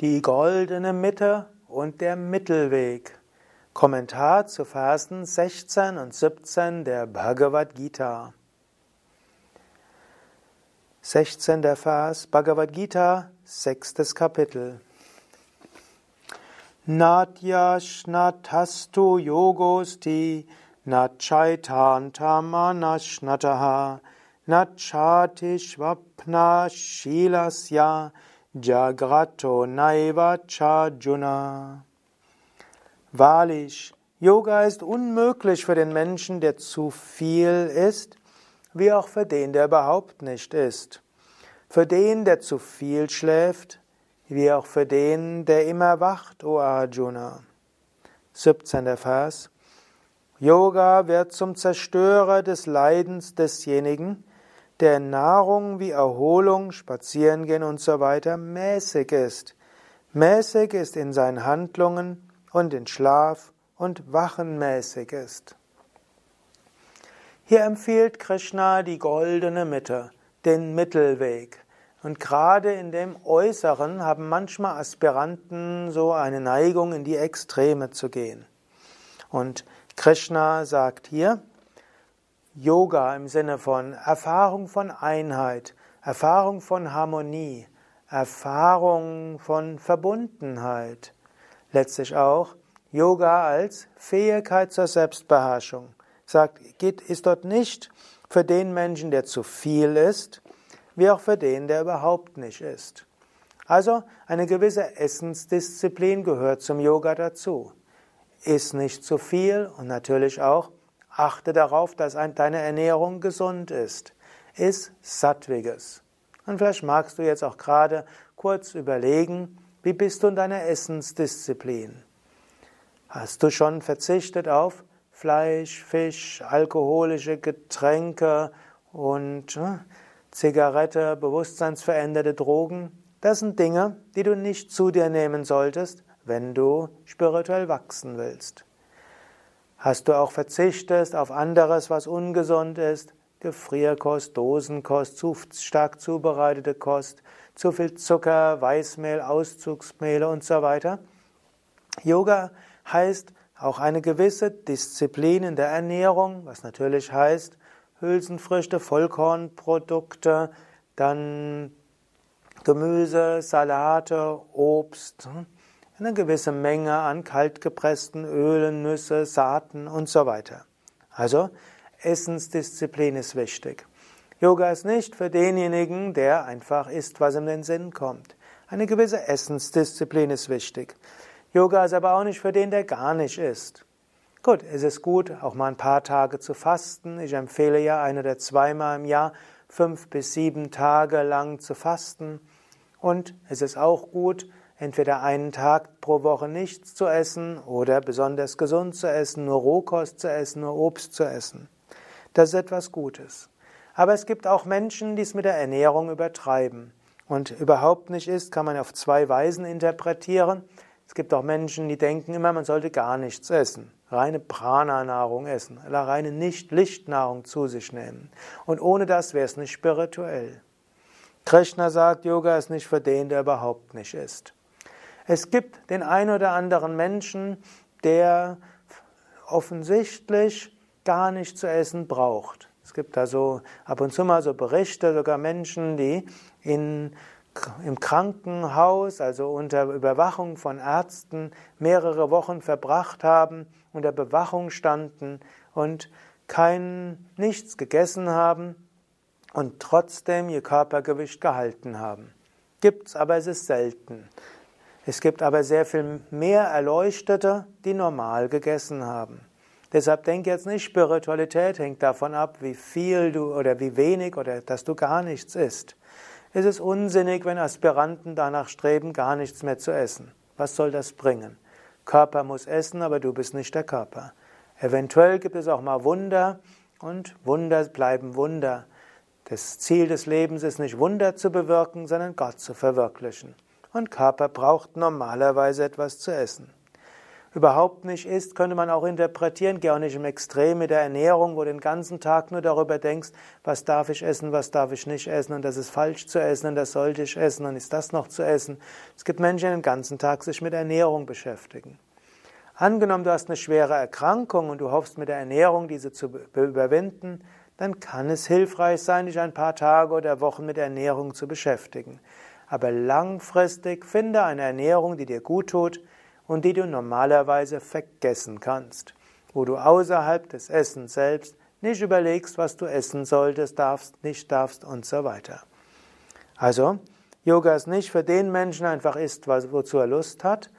Die goldene Mitte und der Mittelweg. Kommentar zu Versen 16 und 17 der Bhagavad Gita. 16. Vers Bhagavad Gita, sechstes Kapitel. Natya Shnatastu Yogosti Nachaitantamanashnataha Nachatishvapna Shilasya Jagrato Naiva Chajuna. Wahrlich, Yoga ist unmöglich für den Menschen, der zu viel ist, wie auch für den, der überhaupt nicht ist. Für den, der zu viel schläft, wie auch für den, der immer wacht, o Arjuna. 17. Vers. Yoga wird zum Zerstörer des Leidens desjenigen, der Nahrung wie Erholung, Spazierengehen und so weiter mäßig ist. Mäßig ist in seinen Handlungen und in Schlaf und wachenmäßig ist. Hier empfiehlt Krishna die goldene Mitte, den Mittelweg. Und gerade in dem Äußeren haben manchmal Aspiranten so eine Neigung, in die Extreme zu gehen. Und Krishna sagt hier, Yoga im Sinne von Erfahrung von Einheit, Erfahrung von Harmonie, Erfahrung von Verbundenheit. Letztlich auch Yoga als Fähigkeit zur Selbstbeherrschung. Sagt, geht, ist dort nicht für den Menschen, der zu viel ist, wie auch für den, der überhaupt nicht ist. Also eine gewisse Essensdisziplin gehört zum Yoga dazu. Iss nicht zu viel und natürlich auch Achte darauf, dass deine Ernährung gesund ist. Iss Sattwiges. Und vielleicht magst du jetzt auch gerade kurz überlegen, wie bist du in deiner Essensdisziplin? Hast du schon verzichtet auf Fleisch, Fisch, alkoholische Getränke und äh, Zigarette, bewusstseinsveränderte Drogen? Das sind Dinge, die du nicht zu dir nehmen solltest, wenn du spirituell wachsen willst. Hast du auch verzichtet auf anderes, was ungesund ist? Gefrierkost, Dosenkost, zu stark zubereitete Kost, zu viel Zucker, Weißmehl, Auszugsmehle und so weiter. Yoga heißt auch eine gewisse Disziplin in der Ernährung, was natürlich heißt Hülsenfrüchte, Vollkornprodukte, dann Gemüse, Salate, Obst. Eine gewisse Menge an kaltgepressten Ölen, Nüsse, Saaten und so weiter. Also Essensdisziplin ist wichtig. Yoga ist nicht für denjenigen, der einfach isst, was ihm in den Sinn kommt. Eine gewisse Essensdisziplin ist wichtig. Yoga ist aber auch nicht für den, der gar nicht isst. Gut, es ist gut, auch mal ein paar Tage zu fasten. Ich empfehle ja ein oder zweimal im Jahr fünf bis sieben Tage lang zu fasten. Und es ist auch gut, entweder einen Tag pro Woche nichts zu essen oder besonders gesund zu essen, nur Rohkost zu essen, nur Obst zu essen. Das ist etwas Gutes. Aber es gibt auch Menschen, die es mit der Ernährung übertreiben. Und überhaupt nicht ist, kann man auf zwei Weisen interpretieren. Es gibt auch Menschen, die denken immer, man sollte gar nichts essen. Reine Prana-Nahrung essen, oder reine Nicht-Lichtnahrung zu sich nehmen. Und ohne das wäre es nicht spirituell. Krishna sagt, Yoga ist nicht für den, der überhaupt nicht ist. Es gibt den ein oder anderen Menschen, der offensichtlich gar nicht zu essen braucht. Es gibt da so ab und zu mal so Berichte, sogar Menschen, die in, im Krankenhaus, also unter Überwachung von Ärzten, mehrere Wochen verbracht haben, unter Bewachung standen und kein nichts gegessen haben und trotzdem ihr Körpergewicht gehalten haben. Gibt's, aber es ist selten. Es gibt aber sehr viel mehr Erleuchtete, die normal gegessen haben. Deshalb denk jetzt nicht, Spiritualität hängt davon ab, wie viel du oder wie wenig oder dass du gar nichts isst. Es ist unsinnig, wenn Aspiranten danach streben, gar nichts mehr zu essen. Was soll das bringen? Körper muss essen, aber du bist nicht der Körper. Eventuell gibt es auch mal Wunder und Wunder bleiben Wunder. Das Ziel des Lebens ist nicht Wunder zu bewirken, sondern Gott zu verwirklichen und Körper braucht normalerweise etwas zu essen. überhaupt nicht isst, könnte man auch interpretieren, geh auch nicht im Extrem mit der Ernährung, wo du den ganzen Tag nur darüber denkst, was darf ich essen, was darf ich nicht essen und das ist falsch zu essen und das sollte ich essen und ist das noch zu essen. Es gibt Menschen, die den ganzen Tag sich mit Ernährung beschäftigen. Angenommen, du hast eine schwere Erkrankung und du hoffst mit der Ernährung diese zu überwinden, dann kann es hilfreich sein, dich ein paar Tage oder Wochen mit Ernährung zu beschäftigen. Aber langfristig finde eine Ernährung, die dir gut tut, und die du normalerweise vergessen kannst, wo du außerhalb des Essens selbst nicht überlegst, was du essen solltest, darfst, nicht darfst und so weiter. Also, Yoga ist nicht für den Menschen einfach isst, wozu er Lust hat,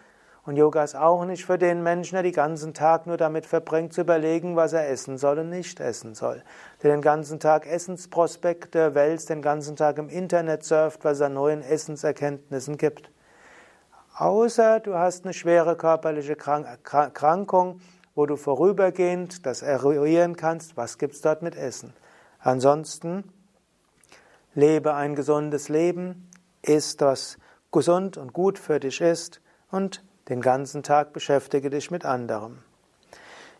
und Yoga ist auch nicht für den Menschen, der den ganzen Tag nur damit verbringt, zu überlegen, was er essen soll und nicht essen soll. Der den ganzen Tag Essensprospekte wälzt, den ganzen Tag im Internet surft, was es an neuen Essenserkenntnissen gibt. Außer du hast eine schwere körperliche Krankung, wo du vorübergehend das eruieren kannst, was gibt's dort mit Essen. Ansonsten lebe ein gesundes Leben, isst was gesund und gut für dich ist und den ganzen Tag beschäftige dich mit anderem.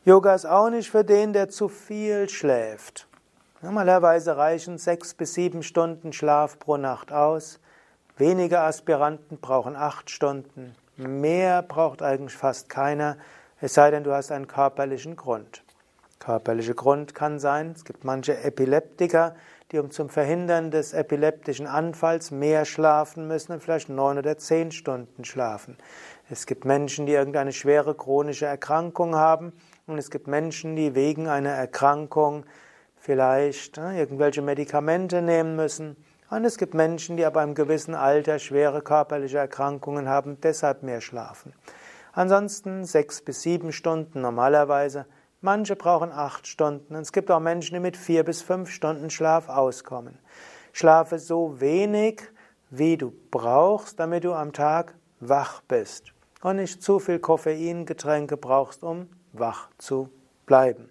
Yoga ist auch nicht für den, der zu viel schläft. Normalerweise reichen sechs bis sieben Stunden Schlaf pro Nacht aus. Wenige Aspiranten brauchen acht Stunden. Mehr braucht eigentlich fast keiner, es sei denn, du hast einen körperlichen Grund. Körperlicher Grund kann sein, es gibt manche Epileptiker, die um zum Verhindern des epileptischen Anfalls mehr schlafen müssen und vielleicht neun oder zehn Stunden schlafen. Es gibt Menschen, die irgendeine schwere chronische Erkrankung haben und es gibt Menschen, die wegen einer Erkrankung vielleicht äh, irgendwelche Medikamente nehmen müssen. Und es gibt Menschen, die aber im gewissen Alter schwere körperliche Erkrankungen haben, deshalb mehr schlafen. Ansonsten sechs bis sieben Stunden normalerweise. Manche brauchen acht Stunden. Und es gibt auch Menschen, die mit vier bis fünf Stunden Schlaf auskommen. Schlafe so wenig, wie du brauchst, damit du am Tag wach bist. Und nicht zu viel Koffeingetränke brauchst, um wach zu bleiben.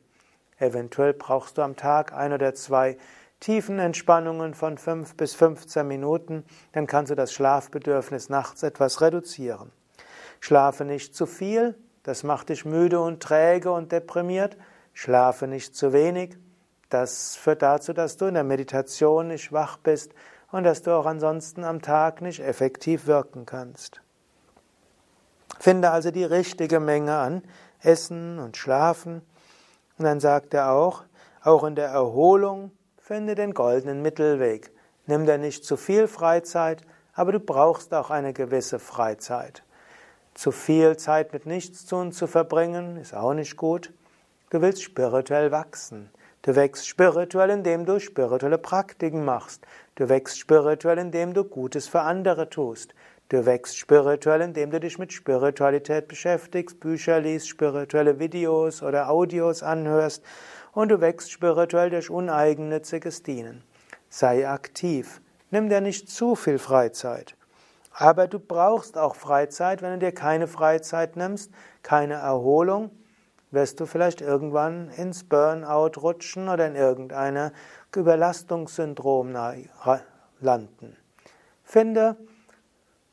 Eventuell brauchst du am Tag ein oder zwei tiefen Entspannungen von 5 bis 15 Minuten, dann kannst du das Schlafbedürfnis nachts etwas reduzieren. Schlafe nicht zu viel, das macht dich müde und träge und deprimiert. Schlafe nicht zu wenig, das führt dazu, dass du in der Meditation nicht wach bist und dass du auch ansonsten am Tag nicht effektiv wirken kannst. Finde also die richtige Menge an Essen und Schlafen. Und dann sagt er auch, auch in der Erholung Finde den goldenen Mittelweg. Nimm dir nicht zu viel Freizeit, aber du brauchst auch eine gewisse Freizeit. Zu viel Zeit mit Nichtstun zu verbringen, ist auch nicht gut. Du willst spirituell wachsen. Du wächst spirituell, indem du spirituelle Praktiken machst. Du wächst spirituell, indem du Gutes für andere tust. Du wächst spirituell, indem du dich mit Spiritualität beschäftigst, Bücher liest, spirituelle Videos oder Audios anhörst und du wächst spirituell durch uneigennütziges Dienen. Sei aktiv. Nimm dir nicht zu viel Freizeit. Aber du brauchst auch Freizeit. Wenn du dir keine Freizeit nimmst, keine Erholung, wirst du vielleicht irgendwann ins Burnout rutschen oder in irgendein Überlastungssyndrom landen. Finde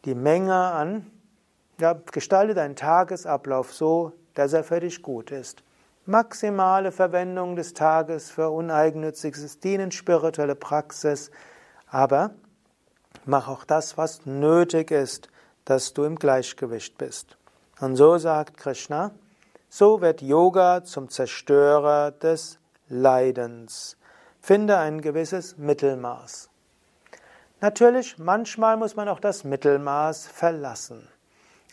die Menge an, ja, gestalte deinen Tagesablauf so, dass er für dich gut ist maximale Verwendung des Tages für uneigennütziges Dienen, spirituelle Praxis, aber mach auch das, was nötig ist, dass du im Gleichgewicht bist. Und so sagt Krishna, so wird Yoga zum Zerstörer des Leidens. Finde ein gewisses Mittelmaß. Natürlich, manchmal muss man auch das Mittelmaß verlassen.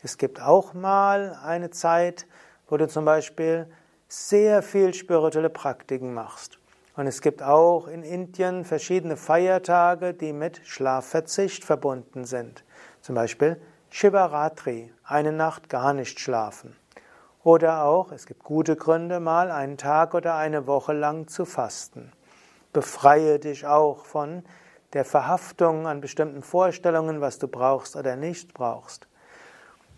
Es gibt auch mal eine Zeit, wo du zum Beispiel sehr viel spirituelle Praktiken machst. Und es gibt auch in Indien verschiedene Feiertage, die mit Schlafverzicht verbunden sind. Zum Beispiel Shivaratri, eine Nacht gar nicht schlafen. Oder auch, es gibt gute Gründe, mal einen Tag oder eine Woche lang zu fasten. Befreie dich auch von der Verhaftung an bestimmten Vorstellungen, was du brauchst oder nicht brauchst.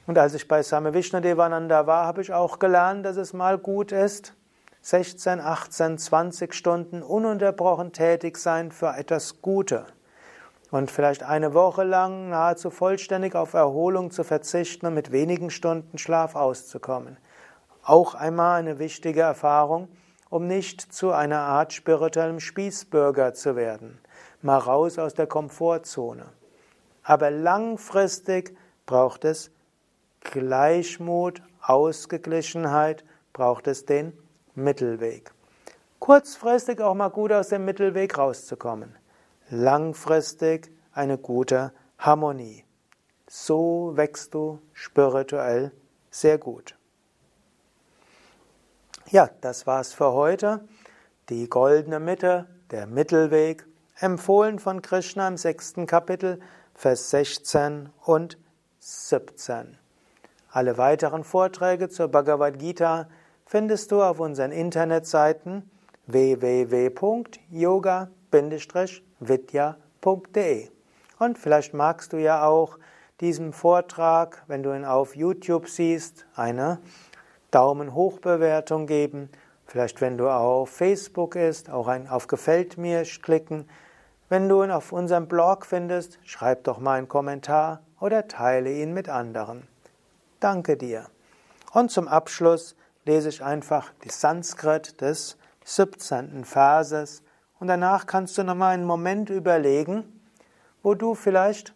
Und als ich bei Same Vishnadevananda war, habe ich auch gelernt, dass es mal gut ist, 16, 18, 20 Stunden ununterbrochen tätig sein für etwas Gute. Und vielleicht eine Woche lang nahezu vollständig auf Erholung zu verzichten und mit wenigen Stunden Schlaf auszukommen. auch einmal eine wichtige Erfahrung, um nicht zu einer Art spirituellem Spießbürger zu werden. Mal raus aus der Komfortzone. Aber langfristig braucht es Gleichmut, Ausgeglichenheit, braucht es den Mittelweg. Kurzfristig auch mal gut aus dem Mittelweg rauszukommen. Langfristig eine gute Harmonie. So wächst du spirituell sehr gut. Ja, das war's für heute. Die goldene Mitte, der Mittelweg, empfohlen von Krishna im sechsten Kapitel, Vers 16 und 17. Alle weiteren Vorträge zur Bhagavad Gita findest du auf unseren Internetseiten www.yoga-vidya.de. Und vielleicht magst du ja auch diesem Vortrag, wenn du ihn auf YouTube siehst, eine Daumen hoch Bewertung geben. Vielleicht, wenn du auf Facebook ist, auch ein auf Gefällt mir klicken. Wenn du ihn auf unserem Blog findest, schreib doch mal einen Kommentar oder teile ihn mit anderen. Danke dir. Und zum Abschluss lese ich einfach die Sanskrit des 17. Verses und danach kannst du nochmal einen Moment überlegen, wo du vielleicht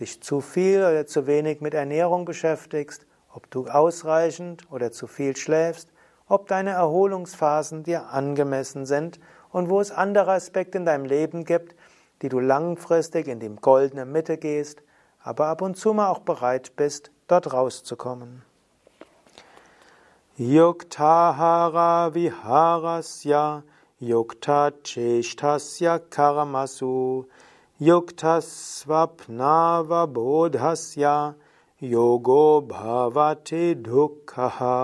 dich zu viel oder zu wenig mit Ernährung beschäftigst, ob du ausreichend oder zu viel schläfst, ob deine Erholungsphasen dir angemessen sind und wo es andere Aspekte in deinem Leben gibt, die du langfristig in die goldene Mitte gehst, aber ab und zu mal auch bereit bist, dort rauszukommen. Yuktahara viharasya yukta cheshtasya karamasu yuktasvapnava bodhasya yogo bhavati dukkaha